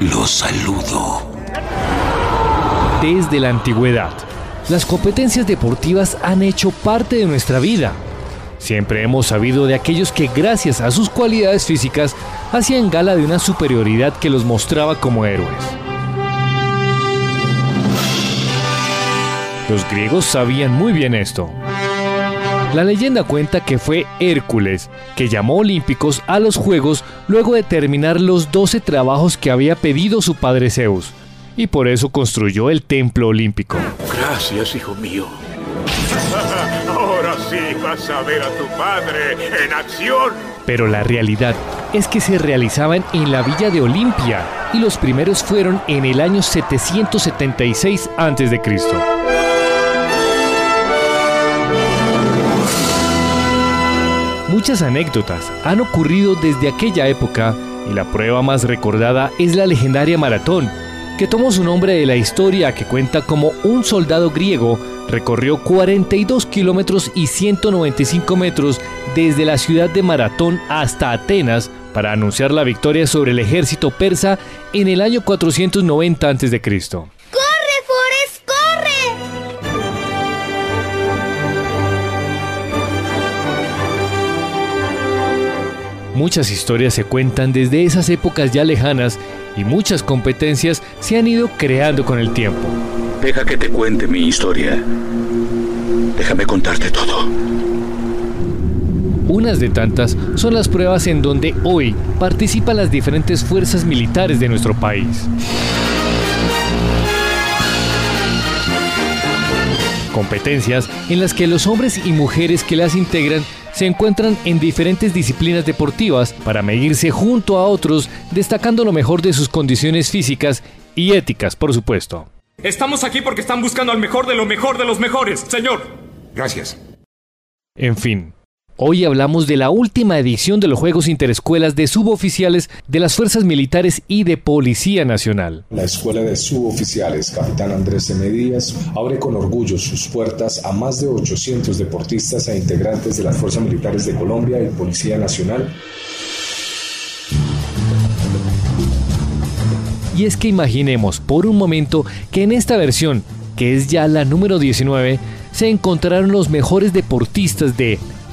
los saludo. Desde la antigüedad, las competencias deportivas han hecho parte de nuestra vida. Siempre hemos sabido de aquellos que gracias a sus cualidades físicas hacían gala de una superioridad que los mostraba como héroes. Los griegos sabían muy bien esto. La leyenda cuenta que fue Hércules que llamó olímpicos a los Juegos luego de terminar los 12 trabajos que había pedido su padre Zeus, y por eso construyó el templo olímpico. Gracias, hijo mío. Ahora sí vas a ver a tu padre en acción. Pero la realidad es que se realizaban en la villa de Olimpia y los primeros fueron en el año 776 a.C. Muchas anécdotas han ocurrido desde aquella época y la prueba más recordada es la legendaria maratón, que tomó su nombre de la historia que cuenta como un soldado griego recorrió 42 kilómetros y 195 metros desde la ciudad de Maratón hasta Atenas para anunciar la victoria sobre el ejército persa en el año 490 a.C. Muchas historias se cuentan desde esas épocas ya lejanas y muchas competencias se han ido creando con el tiempo. Deja que te cuente mi historia. Déjame contarte todo. Unas de tantas son las pruebas en donde hoy participan las diferentes fuerzas militares de nuestro país. Competencias en las que los hombres y mujeres que las integran se encuentran en diferentes disciplinas deportivas para medirse junto a otros, destacando lo mejor de sus condiciones físicas y éticas, por supuesto. Estamos aquí porque están buscando al mejor de lo mejor de los mejores, señor. Gracias. En fin, Hoy hablamos de la última edición de los Juegos Interescuelas de Suboficiales de las Fuerzas Militares y de Policía Nacional. La Escuela de Suboficiales Capitán Andrés M. Díaz abre con orgullo sus puertas a más de 800 deportistas e integrantes de las Fuerzas Militares de Colombia y Policía Nacional. Y es que imaginemos por un momento que en esta versión, que es ya la número 19, se encontraron los mejores deportistas de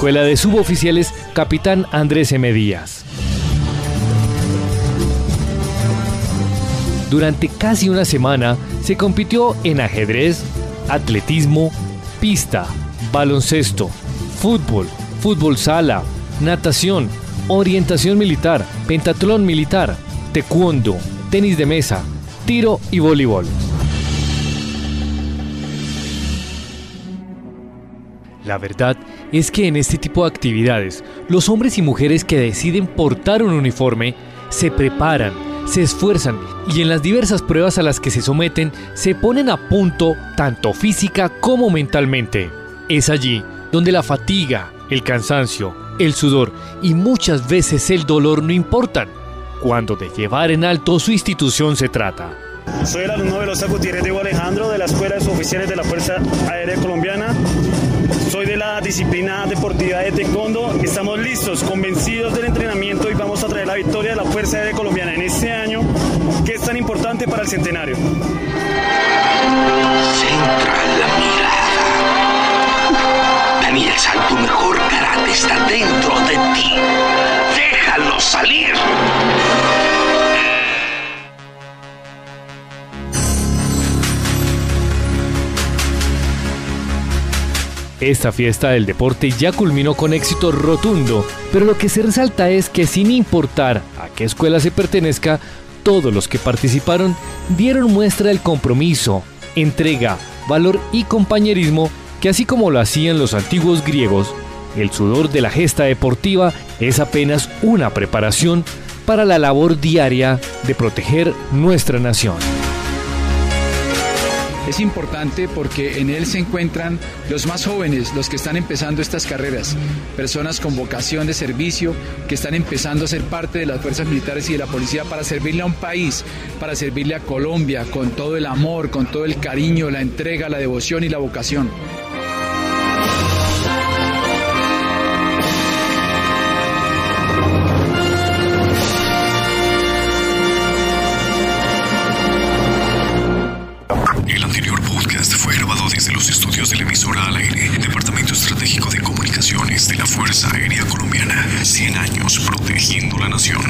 Escuela de Suboficiales Capitán Andrés M. Díaz. Durante casi una semana se compitió en ajedrez, atletismo, pista, baloncesto, fútbol, fútbol sala, natación, orientación militar, pentatlón militar, taekwondo, tenis de mesa, tiro y voleibol. La verdad es que en este tipo de actividades, los hombres y mujeres que deciden portar un uniforme se preparan, se esfuerzan y en las diversas pruebas a las que se someten se ponen a punto tanto física como mentalmente. Es allí donde la fatiga, el cansancio, el sudor y muchas veces el dolor no importan, cuando de llevar en alto su institución se trata. Soy el alumno Velosa Gutiérrez Diego Alejandro de la Escuela de Suboficiales de la Fuerza Aérea Colombiana. Soy de la disciplina deportiva de taekwondo. Estamos listos, convencidos del entrenamiento y vamos a traer la victoria de la Fuerza Aérea Colombiana en este año que es tan importante para el centenario. Centra la mirada. Daniel San, tu mejor karate está dentro de ti. Déjalo salir. Esta fiesta del deporte ya culminó con éxito rotundo, pero lo que se resalta es que sin importar a qué escuela se pertenezca, todos los que participaron dieron muestra del compromiso, entrega, valor y compañerismo que así como lo hacían los antiguos griegos, El sudor de la gesta deportiva es apenas una preparación para la labor diaria de proteger nuestra nación. Es importante porque en él se encuentran los más jóvenes, los que están empezando estas carreras, personas con vocación de servicio, que están empezando a ser parte de las fuerzas militares y de la policía para servirle a un país, para servirle a Colombia con todo el amor, con todo el cariño, la entrega, la devoción y la vocación. aire, Departamento Estratégico de Comunicaciones de la Fuerza Aérea Colombiana. 100 años protegiendo la nación.